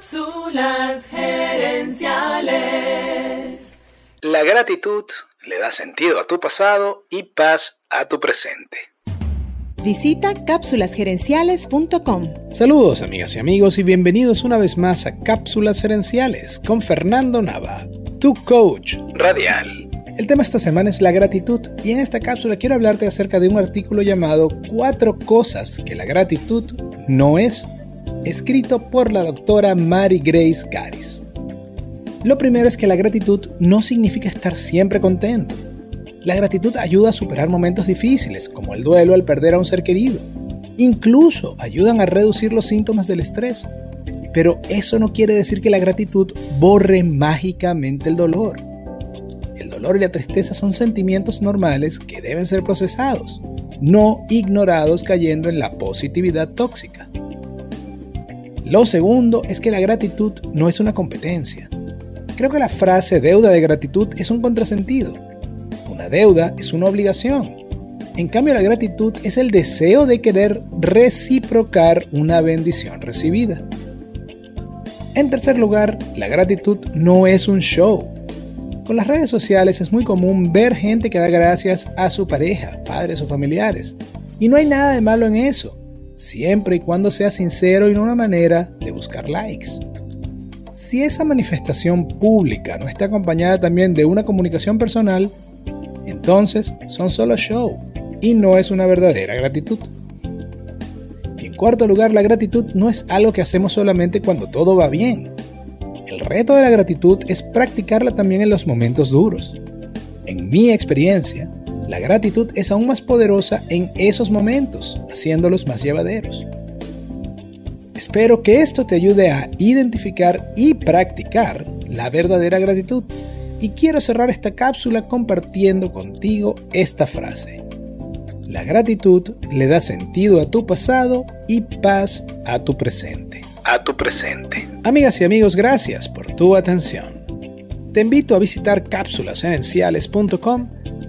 Cápsulas gerenciales. La gratitud le da sentido a tu pasado y paz a tu presente. Visita cápsulasgerenciales.com. Saludos amigas y amigos y bienvenidos una vez más a Cápsulas Gerenciales con Fernando Nava, tu coach Radial. El tema esta semana es la gratitud y en esta cápsula quiero hablarte acerca de un artículo llamado Cuatro cosas que la gratitud no es escrito por la doctora Mary Grace Garis. Lo primero es que la gratitud no significa estar siempre contento. La gratitud ayuda a superar momentos difíciles, como el duelo al perder a un ser querido. Incluso ayudan a reducir los síntomas del estrés. Pero eso no quiere decir que la gratitud borre mágicamente el dolor. El dolor y la tristeza son sentimientos normales que deben ser procesados, no ignorados cayendo en la positividad tóxica. Lo segundo es que la gratitud no es una competencia. Creo que la frase deuda de gratitud es un contrasentido. Una deuda es una obligación. En cambio, la gratitud es el deseo de querer reciprocar una bendición recibida. En tercer lugar, la gratitud no es un show. Con las redes sociales es muy común ver gente que da gracias a su pareja, padres o familiares. Y no hay nada de malo en eso siempre y cuando sea sincero y no una manera de buscar likes. Si esa manifestación pública no está acompañada también de una comunicación personal, entonces son solo show y no es una verdadera gratitud. Y en cuarto lugar, la gratitud no es algo que hacemos solamente cuando todo va bien. El reto de la gratitud es practicarla también en los momentos duros. En mi experiencia, la gratitud es aún más poderosa en esos momentos, haciéndolos más llevaderos. Espero que esto te ayude a identificar y practicar la verdadera gratitud. Y quiero cerrar esta cápsula compartiendo contigo esta frase. La gratitud le da sentido a tu pasado y paz a tu presente. A tu presente. Amigas y amigos, gracias por tu atención. Te invito a visitar cápsulasgerenciales.com